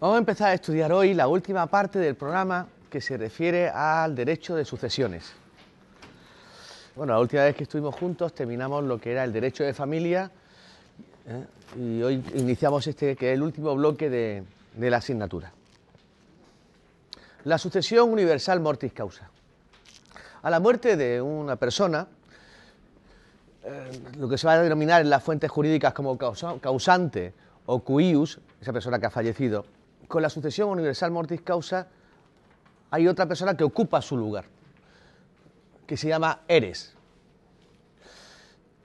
Vamos a empezar a estudiar hoy la última parte del programa que se refiere al derecho de sucesiones. Bueno, la última vez que estuvimos juntos terminamos lo que era el derecho de familia ¿eh? y hoy iniciamos este que es el último bloque de, la asignatura. La sucesión universal mortis causa. A la muerte de una persona, eh, lo que se va a denominar en las fuentes jurídicas como causa- causante o cuius, esa persona que ha fallecido, con la sucesión universal mortis causa hay otra persona que ocupa su lugar, que se llama eres.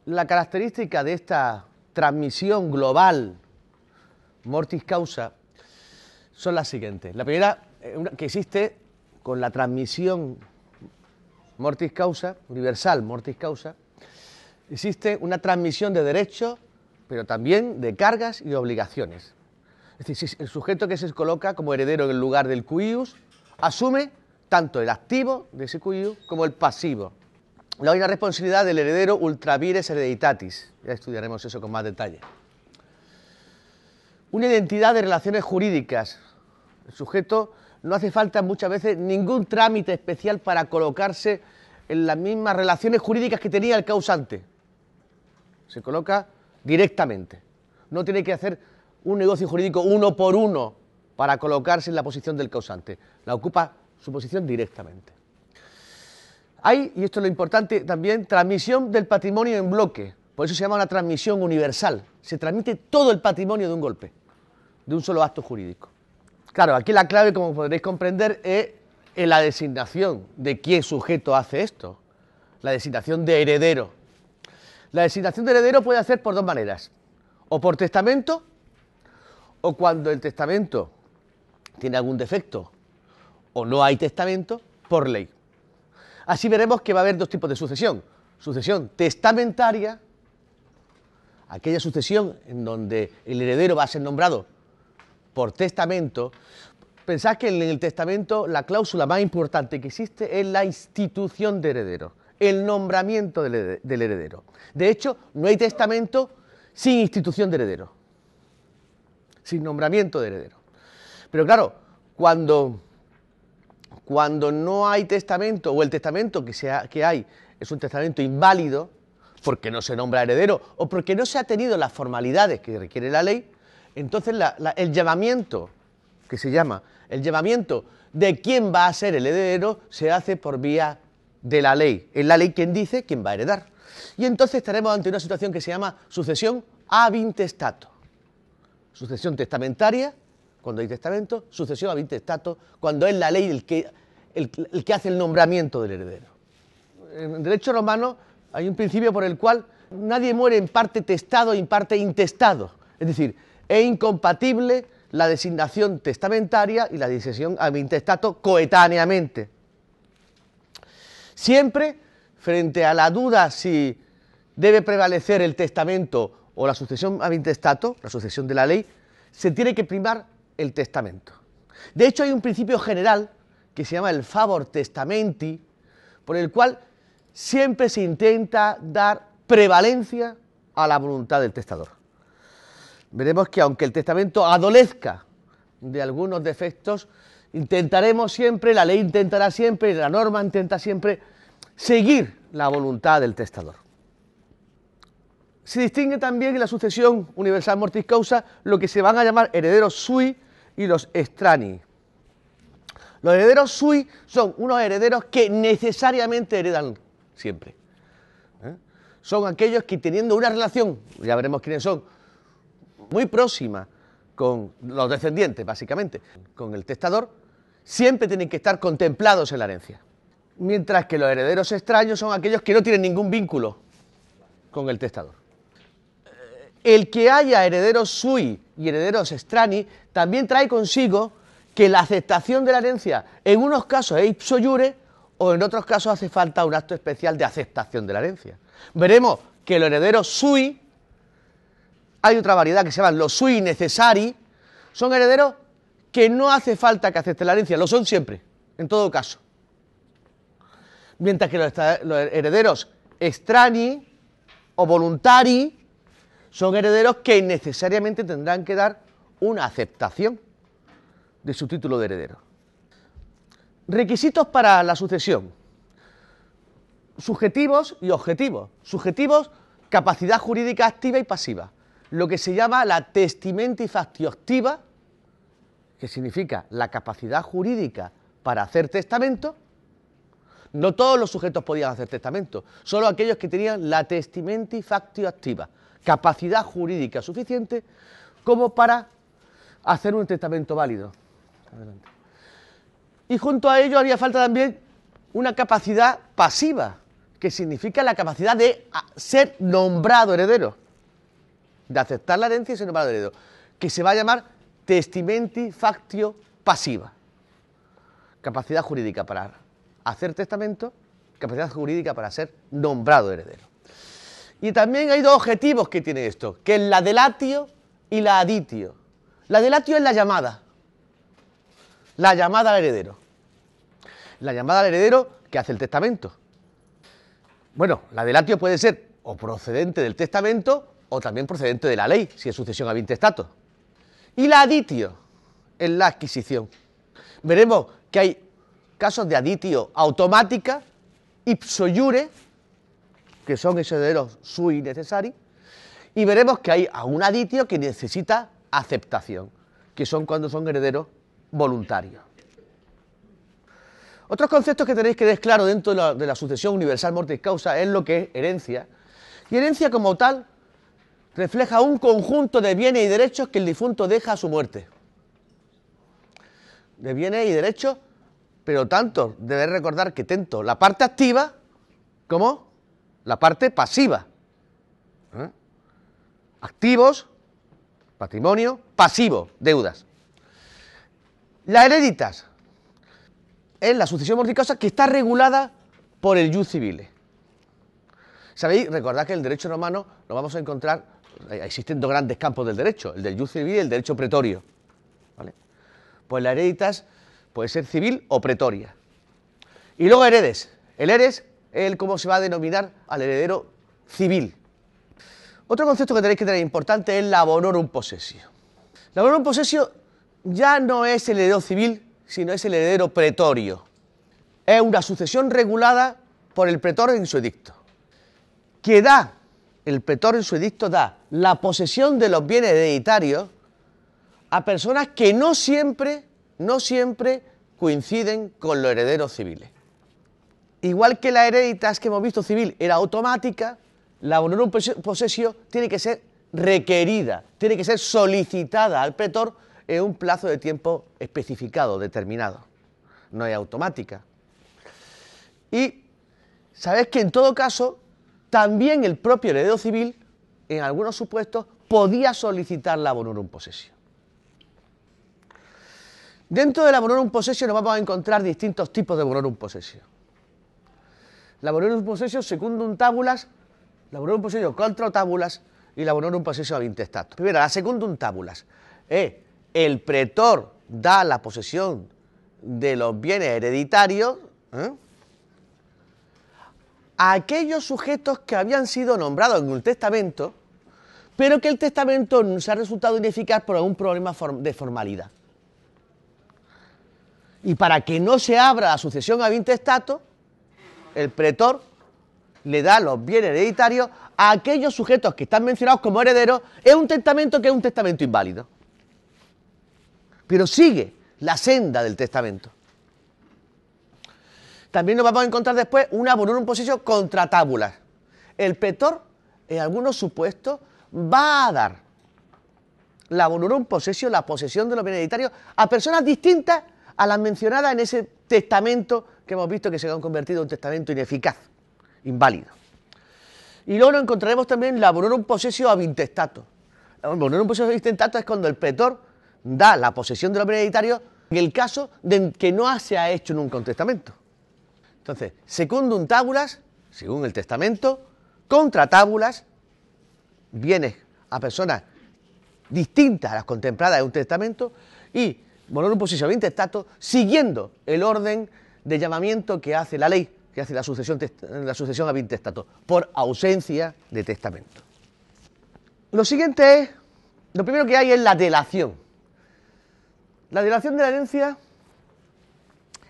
La característica de esta transmisión global mortis causa son las siguientes. La primera, eh, que existe con la transmisión mortis causa, universal mortis causa, existe una transmisión de derechos, pero también de cargas y obligaciones. Es decir, si el sujeto que se coloca como heredero en el lugar del cuius asume tanto el activo de ese cuius como el pasivo. Luego hay responsabilidad del heredero ultra vires hereditatis. Ya estudiaremos eso con más detalle. Una identidad de relaciones jurídicas. El sujeto no hace falta muchas veces ningún trámite especial para colocarse en las mismas relaciones jurídicas que tenía el causante. Se coloca directamente. No tiene que hacer un negocio jurídico uno por uno para colocarse en la posición del causante. La ocupa su posición directamente. Hay, y esto es lo importante también, transmisión del patrimonio en bloque. Por eso se llama una transmisión universal. Se transmite todo el patrimonio de un golpe, de un solo acto jurídico. Claro, aquí la clave, como podréis comprender, es en la designación de quién sujeto hace esto. La designación de heredero. La designación de heredero puede hacer por dos maneras. O por testamento, o cuando el testamento tiene algún defecto, o no hay testamento, por ley. Así veremos que va a haber dos tipos de sucesión. Sucesión testamentaria, aquella sucesión en donde el heredero va a ser nombrado por testamento. Pensad que en el testamento la cláusula más importante que existe es la institución de heredero, el nombramiento del herede- del heredero. De hecho, no hay testamento sin institución de heredero, sin nombramiento de heredero. Pero claro, cuando cuando no hay testamento o el testamento que, sea, que hay es un testamento inválido, porque no se nombra heredero o porque no se ha tenido las formalidades que requiere la ley, entonces el llamamiento, que se llama el llamamiento de quién va a ser el heredero, se hace por vía de la ley. Es la ley quien dice quién va a heredar. Y entonces estaremos ante una situación que se llama sucesión ab intestato. Sucesión testamentaria, cuando hay testamento, sucesión ab intestato, cuando es la ley el que, el, que hace el nombramiento del heredero. En derecho romano hay un principio por el cual nadie muere en parte testado y en parte intestado. Es decir, es incompatible la designación testamentaria y la designación ab intestato coetáneamente. Siempre, frente a la duda si debe prevalecer el testamento o la sucesión ab intestato, la sucesión de la ley, se tiene que primar el testamento. De hecho, hay un principio general que se llama el favor testamenti, por el cual siempre se intenta dar prevalencia a la voluntad del testador. Veremos que aunque el testamento adolezca de algunos defectos, intentaremos siempre, la ley intentará siempre, la norma intenta siempre seguir la voluntad del testador. Se distingue también en la sucesión universal mortis causa lo que se van a llamar herederos sui y los extrani. Los herederos sui son unos herederos que necesariamente heredan siempre. ¿eh? Son aquellos que teniendo una relación, ya veremos quiénes son, muy próxima con los descendientes, básicamente, con el testador, siempre tienen que estar contemplados en la herencia. Mientras que los herederos extraños son aquellos que no tienen ningún vínculo con el testador. El que haya herederos sui y herederos extrani también trae consigo que la aceptación de la herencia en unos casos es ipso iure o en otros casos hace falta un acto especial de aceptación de la herencia. Veremos que los herederos sui, hay otra variedad que se llaman los sui necessari, son herederos que no hace falta que acepten la herencia, lo son siempre, en todo caso. Mientras que los, herederos extrani o voluntari son herederos que necesariamente tendrán que dar una aceptación. de su título de heredero. Requisitos para la sucesión. Subjetivos y objetivos. Subjetivos, capacidad jurídica activa y pasiva. Lo que se llama la testimenti factio activa, que significa la capacidad jurídica para hacer testamento. No todos los sujetos podían hacer testamento, solo aquellos que tenían la testimenti factio activa, capacidad jurídica suficiente como para hacer un testamento válido. Y junto a ello haría falta también una capacidad pasiva, que significa la capacidad de ser nombrado heredero, de aceptar la herencia y ser nombrado heredero, que se va a llamar testimenti factio pasiva. Capacidad jurídica para hacer testamento, capacidad jurídica para ser nombrado heredero. Y también hay dos objetivos que tiene esto, que es la delatio y la aditio. La delatio es la llamada, la llamada al heredero. La llamada al heredero que hace el testamento. Bueno, la delatio puede ser o procedente del testamento o también procedente de la ley, si es sucesión a intestato. Y la aditio es la adquisición. Veremos que hay casos de aditio automática, ipso iure, que son herederos sui necessari, y veremos que hay a un aditio que necesita aceptación, que son cuando son herederos voluntarios. Otros conceptos que tenéis que ver claro dentro de la, sucesión universal mortis causa es lo que es herencia. Y herencia como tal refleja un conjunto de bienes y derechos que el difunto deja a su muerte. De bienes y derechos, pero tanto debes recordar que tanto la parte activa como la parte pasiva. ¿Eh? Activos, patrimonio, pasivo, deudas. La hereditas es la sucesión morticosa que está regulada por el jus civile. ¿Sabéis? Recordad que el derecho romano lo vamos a encontrar, eh, existen dos grandes campos del derecho, el del jus civile y el derecho pretorio. Pues la hereditas puede ser civil o pretoria. Y luego heredes. El heres es el cómo se va a denominar al heredero civil. Otro concepto que tenéis que tener importante es la bonorum possessio. La bonorum possessio ya no es el heredero civil, sino es el heredero pretorio. Es una sucesión regulada por el pretor en su edicto, que da, el pretor en su edicto da la posesión de los bienes hereditarios a personas que no siempre, no siempre coinciden con los herederos civiles. Igual que la hereditas que hemos visto civil era automática, la honorum posesio tiene que ser requerida, tiene que ser solicitada al pretor en un plazo de tiempo especificado, determinado. No es automática. Y sabes que en todo caso, también el propio heredero civil, en algunos supuestos, podía solicitar la bonorum possesio. Dentro de la bonorum possesio nos vamos a encontrar distintos tipos de bonorum possesio. La bonorum possesio secundum tabulas, la bonorum possesio contra tabulas y la bonorum possesio ab intestato. Primero, la secundum tabulas es el pretor da la posesión de los bienes hereditarios ¿eh? a aquellos sujetos que habían sido nombrados en un testamento, pero que el testamento se ha resultado ineficaz por algún problema de formalidad. Y para que no se abra la sucesión a intestato, el pretor le da los bienes hereditarios a aquellos sujetos que están mencionados como herederos en un testamento que es un testamento inválido pero sigue la senda del testamento. También nos vamos a encontrar después una bonorum possession contra tábulas. El pretor, en algunos supuestos, va a dar la bonorum possession, la posesión de los bienes hereditarios, a personas distintas a las mencionadas en ese testamento que hemos visto que se han convertido en un testamento ineficaz, inválido. Y luego nos encontraremos también la bonorum possession ab intestato. La bonorum possession ab intestato es cuando el pretor da la posesión de los hereditarios en el caso de que no se ha hecho nunca un testamento. Entonces, secundum tabulas, según el testamento, contra tábulas, bienes a personas distintas a las contempladas en un testamento y un posesión intestato, siguiendo el orden de llamamiento que hace la ley, que hace la sucesión, la sucesión a intestato, por ausencia de testamento. Lo siguiente es, lo primero que hay es la delación. La delación de la herencia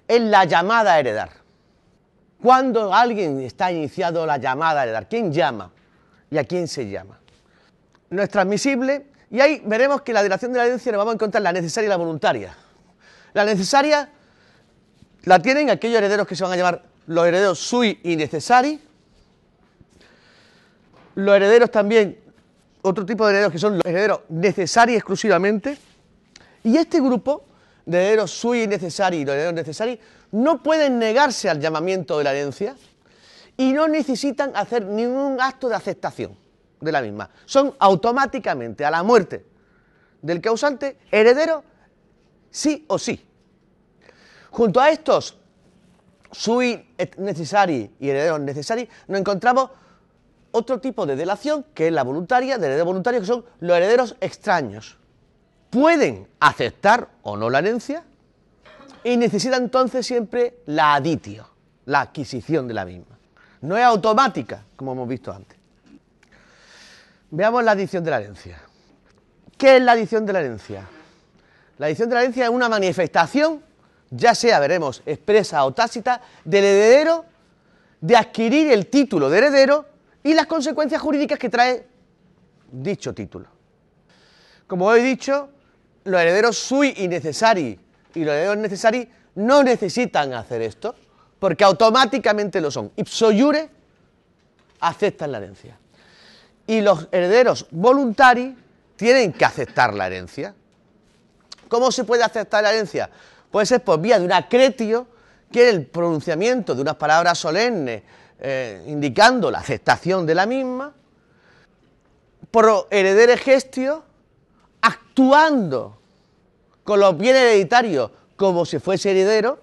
es la llamada a heredar. Cuando alguien está iniciado la llamada a heredar, ¿quién llama? ¿Y a quién se llama? No es transmisible y ahí veremos que la delación de la herencia nos vamos a encontrar la necesaria y la voluntaria. La necesaria la tienen aquellos herederos que se van a llamar los herederos sui y necessari. Los herederos también, otro tipo de herederos que son los herederos necesari exclusivamente. Y este grupo de herederos sui y necessari y los herederos necessari no pueden negarse al llamamiento de la herencia y no necesitan hacer ningún acto de aceptación de la misma. Son automáticamente a la muerte del causante herederos sí o sí. Junto a estos sui necessari y herederos necessari, nos encontramos otro tipo de delación, que es la voluntaria, de heredero voluntario, que son los herederos extraños. Pueden aceptar o no la herencia y necesitan entonces siempre la aditio, la adquisición de la misma. No es automática, como hemos visto antes. Veamos la adición de la herencia. ¿Qué es la adición de la herencia? La adición de la herencia es una manifestación ya sea, veremos, expresa o tácita, del heredero de adquirir el título de heredero y las consecuencias jurídicas que trae dicho título. Como he dicho, los herederos sui y necessari y los herederos necessari no necesitan hacer esto porque automáticamente lo son. Ipso iure aceptan la herencia. Y los herederos voluntari tienen que aceptar la herencia. ¿Cómo se puede aceptar la herencia? Puede ser por vía de un acretio, que es el pronunciamiento de unas palabras solemnes eh, indicando la aceptación de la misma, por heredere gestio, actuando con los bienes hereditarios como si fuese heredero,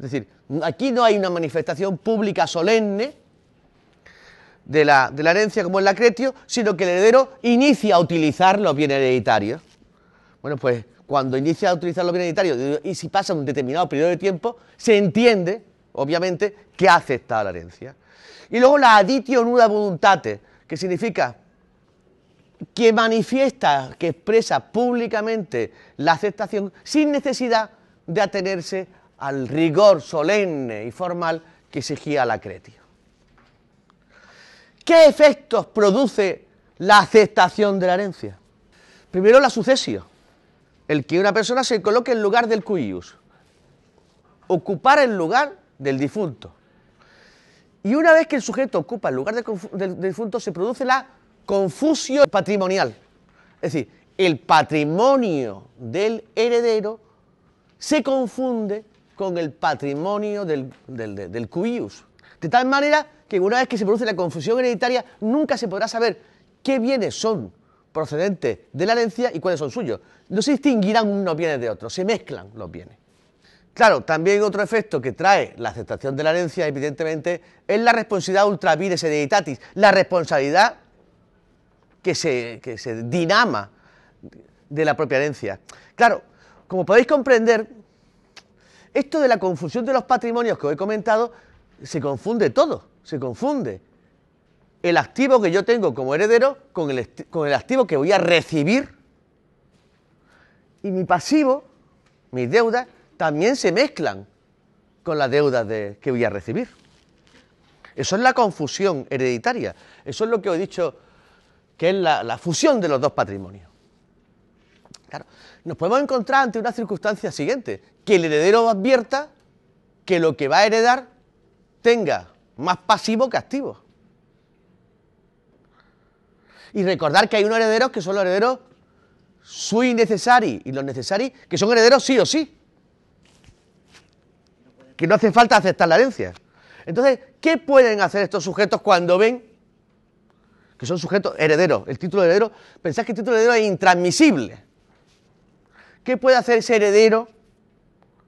es decir, aquí no hay una manifestación pública solemne de la, de la herencia como el acretio, sino que el heredero inicia a utilizar los bienes hereditarios. Bueno, pues cuando inicia a utilizar los bienes y si pasa un determinado periodo de tiempo, se entiende, obviamente, que ha aceptado la herencia. Y luego la aditio nuda voluntate, que significa que manifiesta, que expresa públicamente la aceptación sin necesidad de atenerse al rigor solemne y formal que exigía la cretio. ¿Qué efectos produce la aceptación de la herencia? Primero la sucesión el que una persona se coloque en lugar del cuius, ocupar el lugar del difunto. Y una vez que el sujeto ocupa el lugar del, difunto, se produce la confusión patrimonial. Es decir, el patrimonio del heredero se confunde con el patrimonio del, del, cuius. De tal manera que una vez que se produce la confusión hereditaria, nunca se podrá saber qué bienes son procedentes de la herencia y cuáles son suyos. No se distinguirán unos bienes de otros, se mezclan los bienes. Claro, también otro efecto que trae la aceptación de la herencia, evidentemente, es la responsabilidad ultra vires hereditatis, la responsabilidad que se, que se dinama de la propia herencia. Claro, como podéis comprender, esto de la confusión de los patrimonios que os he comentado, se confunde todo, se confunde el activo que yo tengo como heredero con el, con el activo que voy a recibir. Y mi pasivo, mis deudas, también se mezclan con las deudas de, que voy a recibir. Eso es la confusión hereditaria. Eso es lo que he dicho que es la, la fusión de los dos patrimonios. Claro, nos podemos encontrar ante una circunstancia siguiente, que el heredero advierta que lo que va a heredar tenga más pasivo que activo. Y recordar que hay unos herederos que son los herederos sui necessari y los necessari que son herederos sí o sí. Que no hace falta aceptar la herencia. Entonces, ¿qué pueden hacer estos sujetos cuando ven que son sujetos herederos? El título de heredero, pensáis que el título de heredero es intransmisible. ¿Qué puede hacer ese heredero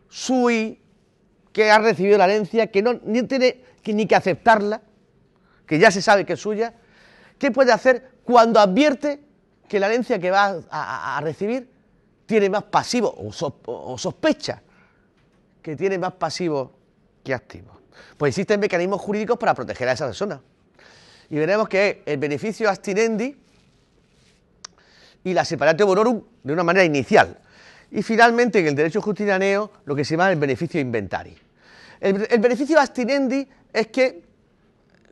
sui que ha recibido la herencia, que no ni tiene ni que aceptarla, que ya se sabe que es suya? ¿Qué puede hacer cuando advierte que la herencia que va a, recibir tiene más pasivo o, sospecha que tiene más pasivo que activo. Pues existen mecanismos jurídicos para proteger a esa persona. Y veremos que el beneficio abstinendi y la separatio bonorum de una manera inicial. Y finalmente, en el derecho justinianeo, lo que se llama el beneficio inventari. El, el beneficio abstinendi es que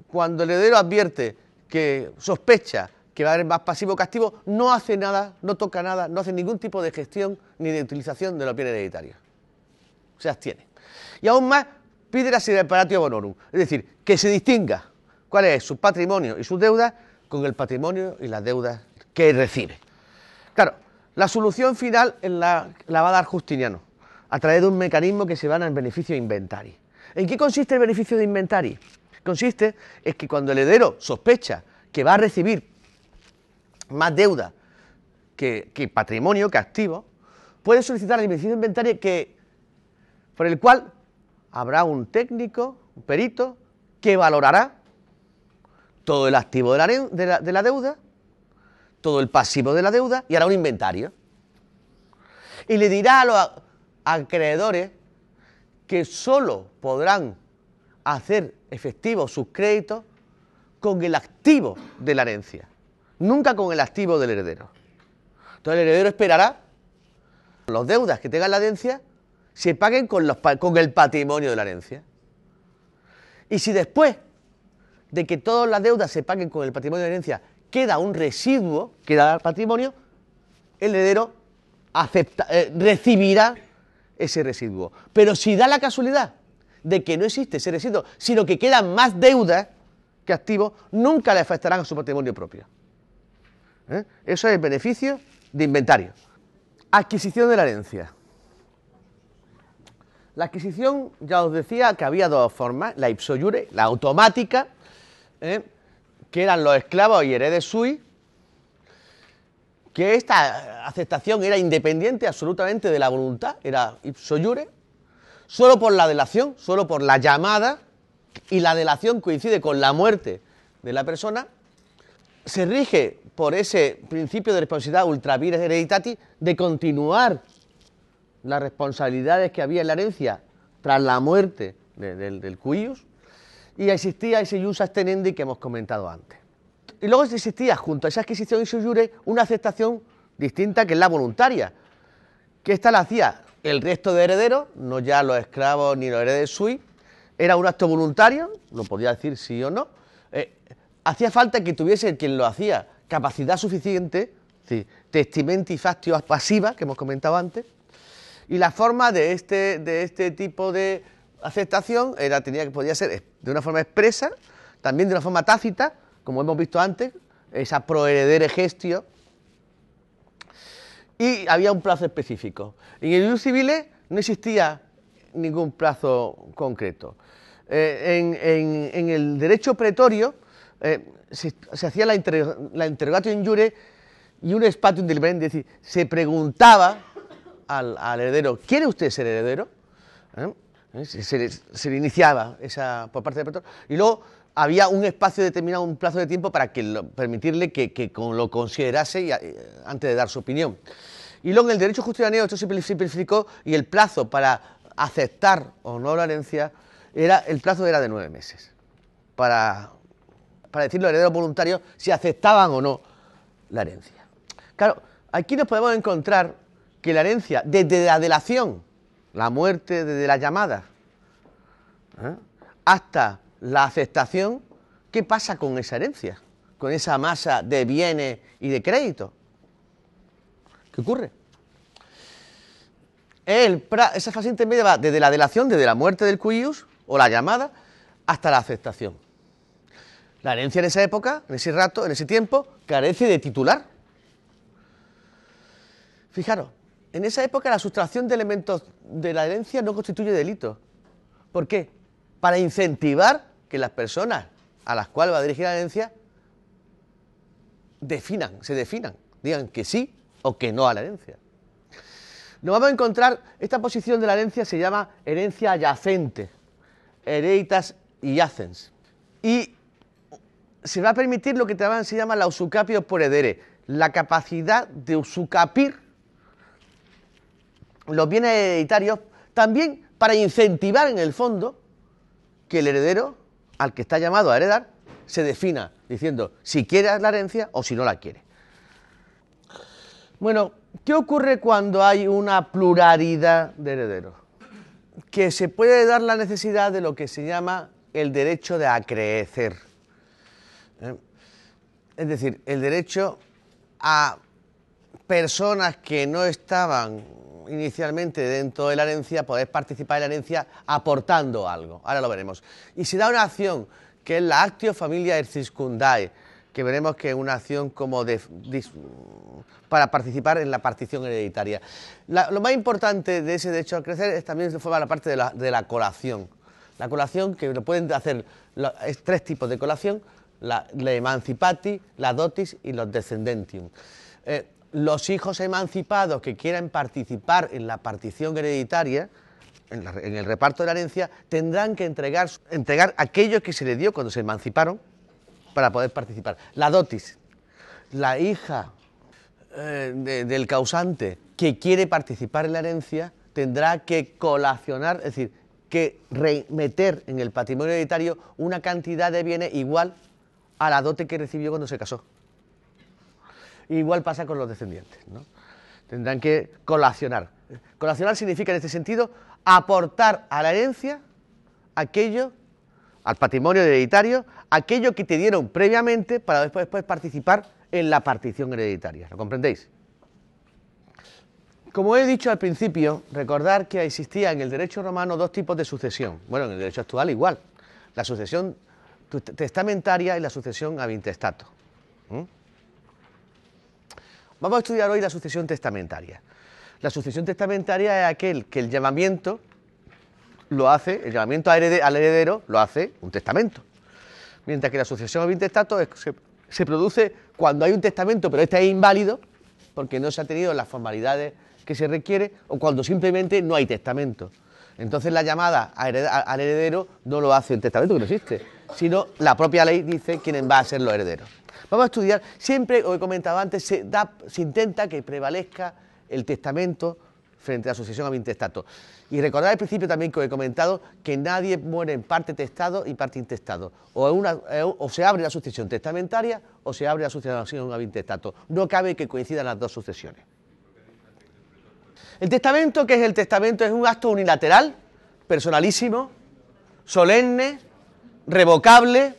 cuando el heredero advierte que sospecha que va a haber más pasivo que activo, no hace nada, no toca nada, no hace ningún tipo de gestión ni de utilización de los bienes hereditarios. Se abstiene. Y aún más, pide la separatio bonorum, es decir, que se distinga cuál es su patrimonio y sus deudas con el patrimonio y las deudas que recibe. Claro, la solución final la, va a dar Justiniano, a través de un mecanismo que se llama el beneficio inventari. ¿En qué consiste el beneficio de inventari? Consiste en que cuando el heredero sospecha que va a recibir más deuda que, patrimonio, que activo, puede solicitar el beneficio de inventario que, por el cual habrá un técnico, un perito, que valorará todo el activo de la, de, la, de la, deuda, todo el pasivo de la deuda y hará un inventario. Y le dirá a los acreedores que solo podrán hacer efectivos sus créditos con el activo de la herencia, nunca con el activo del heredero. Entonces el heredero esperará las deudas que tenga la herencia se paguen con, el patrimonio de la herencia. Y si después de que todas las deudas se paguen con el patrimonio de la herencia queda un residuo, queda el patrimonio, el heredero eh, recibirá ese residuo. Pero si da la casualidad de que no existe ese residuo, sino que quedan más deudas que activos, nunca le afectarán a su patrimonio propio. ¿Eh? Eso es beneficio de inventario. Adquisición de la herencia. La adquisición, ya os decía que había dos formas, la ipso iure, la automática, ¿eh? que eran los esclavos y heredes sui, que esta aceptación era independiente absolutamente de la voluntad, era ipso iure, solo por la delación, solo por la llamada, y la delación coincide con la muerte de la persona, se rige por ese principio de responsabilidad ultra vires de continuar las responsabilidades que había en la herencia tras la muerte de, de, del cuius. Y existía ese ius astenendi que hemos comentado antes. Y luego existía junto a esa adquisición y jure una aceptación distinta que es la voluntaria, que esta la hacía el resto de herederos, no ya los esclavos ni los herederos sui, era un acto voluntario, lo podía decir sí o no, eh, hacía falta que tuviese quien lo hacía capacidad suficiente, sí, testimenti factio pasiva, que hemos comentado antes, y la forma de este, de este tipo de aceptación era, tenía, que podía ser de una forma expresa, también de una forma tácita, como hemos visto antes, esa proheredere gestio, y había un plazo específico. En el ius civile no existía ningún plazo concreto. Eh, en, en, el derecho pretorio eh, se, hacía la, inter, la jure y un spatium deliberante, es decir, se preguntaba al, heredero, ¿quiere usted ser heredero? ¿Eh? Se, se, le iniciaba esa por parte del pretor y luego había un espacio determinado, un plazo de tiempo para que permitirle que, lo considerase antes de dar su opinión. Y luego en el derecho justicianeo esto se simplificó y el plazo para aceptar o no la herencia, era, el plazo era de nueve meses, para, para decirle a los herederos voluntarios si aceptaban o no la herencia. Claro, aquí nos podemos encontrar que la herencia, desde la delación, la muerte, desde la llamada, ¿eh? hasta la aceptación, ¿qué pasa con esa herencia? Con esa masa de bienes y de crédito. ¿Qué ocurre? Esa fase intermedia va desde la delación, desde la muerte del cuius o la llamada, hasta la aceptación. La herencia en esa época, en ese rato, en ese tiempo, carece de titular. Fijaros, en esa época la sustracción de elementos de la herencia no constituye delito. ¿Por qué? Para incentivar que las personas a las cuales va a dirigir la herencia definan, se definan, digan que sí o que no a la herencia. Nos vamos a encontrar, esta posición de la herencia se llama herencia yacente, hereditas yacens. Y se va a permitir lo que también se llama la usucapio por edere, la capacidad de usucapir los bienes hereditarios, también para incentivar en el fondo que el heredero, al que está llamado a heredar, se defina diciendo si quiere la herencia o si no la quiere. Bueno, ¿Qué ocurre cuando hay una pluralidad de herederos? Que se puede dar la necesidad de lo que se llama el derecho de acrecer. ¿Eh? Es decir, el derecho a personas que no estaban inicialmente dentro de la herencia poder participar en la herencia aportando algo. Ahora lo veremos. Y se da una acción que es la Actio Familia Circundae, que veremos que es una acción como de, para participar en la partición hereditaria. lo más importante de ese derecho a crecer es también forma la parte de la, la colación. La colación, que lo pueden hacer es tres tipos de colación, la, emancipati, la dotis y los descendentium. Eh, los hijos emancipados que quieran participar en la partición hereditaria, en, el reparto de la herencia, tendrán que entregar, entregar aquello que se le dio cuando se emanciparon para poder participar. La dotis, la hija eh, del causante que quiere participar en la herencia, tendrá que colacionar, es decir, que remeter en el patrimonio hereditario una cantidad de bienes igual a la dote que recibió cuando se casó. Igual pasa con los descendientes. ¿no? Tendrán que colacionar. Colacionar significa en este sentido aportar a la herencia aquello, al patrimonio hereditario, aquello que te dieron previamente para después, después participar en la partición hereditaria. ¿Lo comprendéis? Como he dicho al principio, recordar que existía en el derecho romano dos tipos de sucesión. Bueno, en el derecho actual igual. La sucesión testamentaria y la sucesión a intestato. Vamos a estudiar hoy la sucesión testamentaria. La sucesión testamentaria es aquel que el llamamiento lo hace, el llamamiento al heredero lo hace un testamento. Mientras que la sucesión a intestato se, se produce cuando hay un testamento, pero este es inválido, porque no se ha tenido las formalidades que se requiere, o cuando simplemente no hay testamento. Entonces la llamada al heredero no lo hace el testamento, que no existe, sino la propia ley dice quién va a ser los herederos. Vamos a estudiar, siempre, como he comentado antes, se, intenta que prevalezca el testamento frente a la sucesión a intestato. Y recordar al principio también que os he comentado que nadie muere en parte testado y parte intestado. O, o se abre la sucesión testamentaria o se abre la sucesión a intestato. No cabe que coincidan las dos sucesiones. El testamento, ¿qué es el testamento? Es un acto unilateral, personalísimo, solemne, revocable,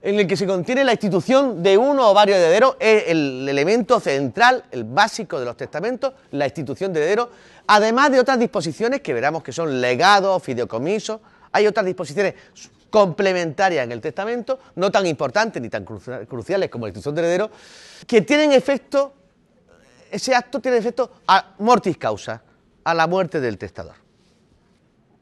en el que se contiene la institución de uno o varios herederos, es el elemento central, el básico de los testamentos, la institución de herederos, además de otras disposiciones que veremos que son legados, fideicomisos, hay otras disposiciones complementarias en el testamento, no tan importantes ni tan cruciales como la institución de herederos, que tienen efecto, ese acto tiene efecto a mortis causa, a la muerte del testador.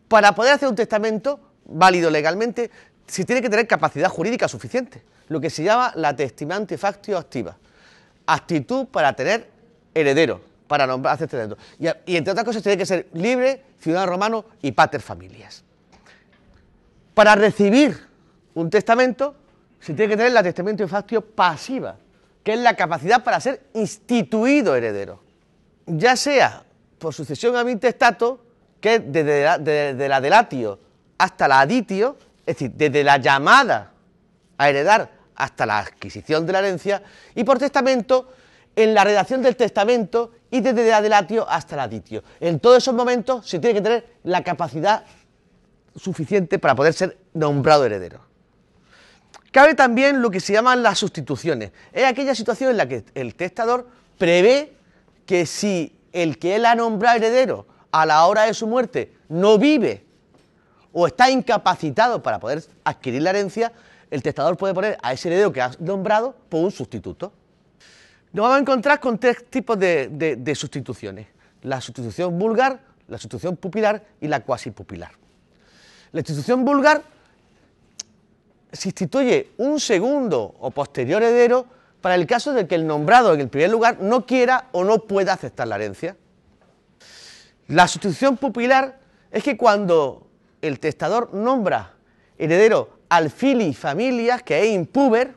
Para poder hacer un testamento válido legalmente, se tiene que tener capacidad jurídica suficiente, lo que se llama la testimante factio activa, actitud para tener heredero, para nombrar testamento. Y, entre otras cosas tiene que ser libre, ciudadano romano y pater familias. Para recibir un testamento se tiene que tener la testamento factio pasiva, que es la capacidad para ser instituido heredero, ya sea por sucesión a mi testato, que es desde la, desde la delatio hasta la aditio, es decir, desde la llamada a heredar hasta la adquisición de la herencia, y por testamento, en la redacción del testamento y desde la delatio hasta la aditio. En todos esos momentos se tiene que tener la capacidad suficiente para poder ser nombrado heredero. Cabe también lo que se llaman las sustituciones. Es aquella situación en la que el testador prevé que si el que él ha nombrado heredero a la hora de su muerte no vive o está incapacitado para poder adquirir la herencia, el testador puede poner a ese heredero que ha nombrado por un sustituto. Nos vamos a encontrar con tres tipos de, sustituciones. La sustitución vulgar, la sustitución pupilar y la cuasi pupilar. La institución vulgar se instituye un segundo o posterior heredero para el caso de que el nombrado en el primer lugar no quiera o no pueda aceptar la herencia. La sustitución pupilar es que cuando el testador nombra heredero al fili familias, que es impuber,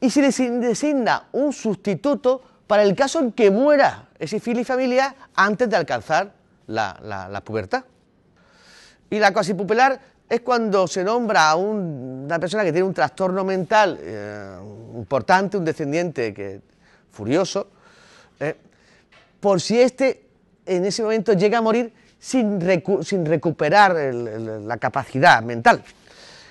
y se le designa un sustituto para el caso en que muera ese fili familia antes de alcanzar la, pubertad. Y la pupilar es cuando se nombra a una persona que tiene un trastorno mental eh, importante, un descendiente que, furioso, ¿eh? por si éste en ese momento llega a morir sin, recuperar la capacidad mental.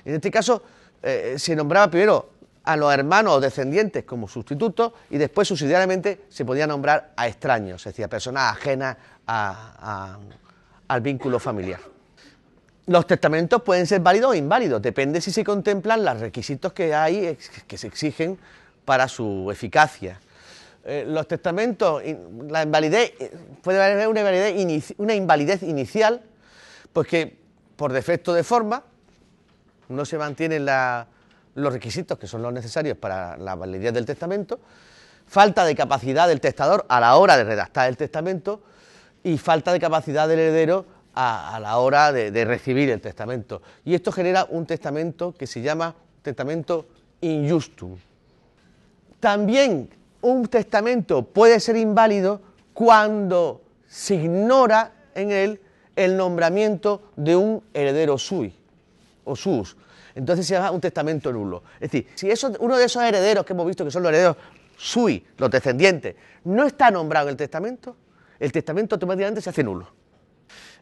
En este caso, eh, se nombraba primero a los hermanos o descendientes como sustitutos y después subsidiariamente se podía nombrar a extraños, es decir, a personas ajenas al vínculo familiar. Los testamentos pueden ser válidos o inválidos, depende si se contemplan los requisitos que hay, que se exigen para su eficacia. Eh, los testamentos, la invalidez, eh, puede haber una invalidez, inicial, pues que por defecto de forma no se mantienen los requisitos que son los necesarios para la validez del testamento, falta de capacidad del testador a la hora de redactar el testamento y falta de capacidad del heredero a, la hora de, recibir el testamento. Y esto genera un testamento que se llama testamento injustum. También un testamento puede ser inválido cuando se ignora en él el nombramiento de un heredero sui o sus. Entonces se llama un testamento nulo. Es decir, si uno de esos herederos que hemos visto que son los herederos sui, los descendientes, no está nombrado en el testamento, el testamento automáticamente se hace nulo.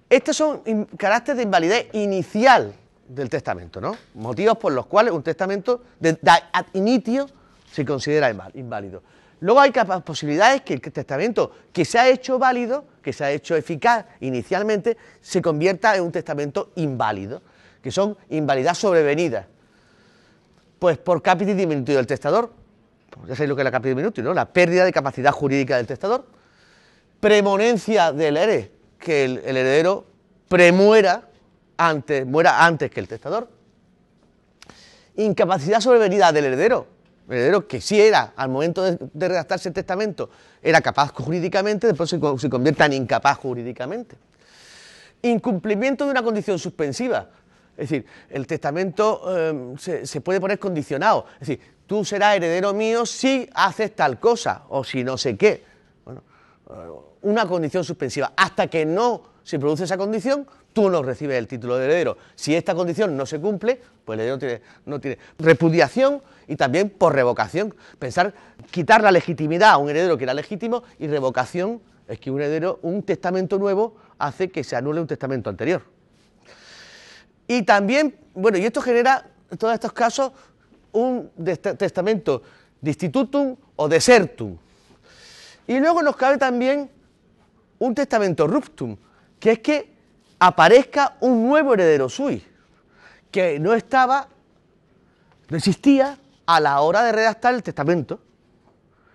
Estos son caracteres de invalidez inicial del testamento, ¿no? Motivos por los cuales un testamento de, ad initio se considera inválido. Luego hay posibilidades que el testamento que se ha hecho válido, que se ha hecho eficaz inicialmente, se convierta en un testamento inválido, que son invalidad sobrevenida. Pues por capitis diminutido del testador, pues ya sabéis lo que es la capitis diminutido, ¿no? La pérdida de capacidad jurídica del testador, premonencia del heredero, que el, heredero premuera antes, muera antes que el testador. Incapacidad sobrevenida del heredero. Heredero que sí era, al momento de, redactarse el testamento, era capaz jurídicamente, después se, se convierte en incapaz jurídicamente. Incumplimiento de una condición suspensiva. Es decir, el testamento em, se, puede poner condicionado. Es decir, tú serás heredero mío si haces tal cosa o si no sé qué. Bueno, eh, una condición suspensiva. Hasta que no se produce esa condición, tú no recibes el título de heredero. Si esta condición no se cumple, pues el heredero no tiene repudiación y también por revocación. Pensar, quitar la legitimidad a un heredero que era legítimo y revocación es que un heredero, un testamento nuevo hace que se anule un testamento anterior. Y también, bueno, y esto genera, en todos estos casos, un testamento destitutum o desertum. Y luego nos cabe también un testamento ruptum, que es que aparezca un nuevo heredero sui, que no estaba, no existía a la hora de redactar el testamento.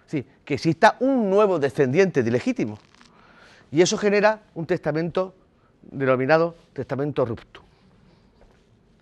Sí, que exista un nuevo descendiente de legítimo. Y eso genera un testamento denominado testamento ruptum.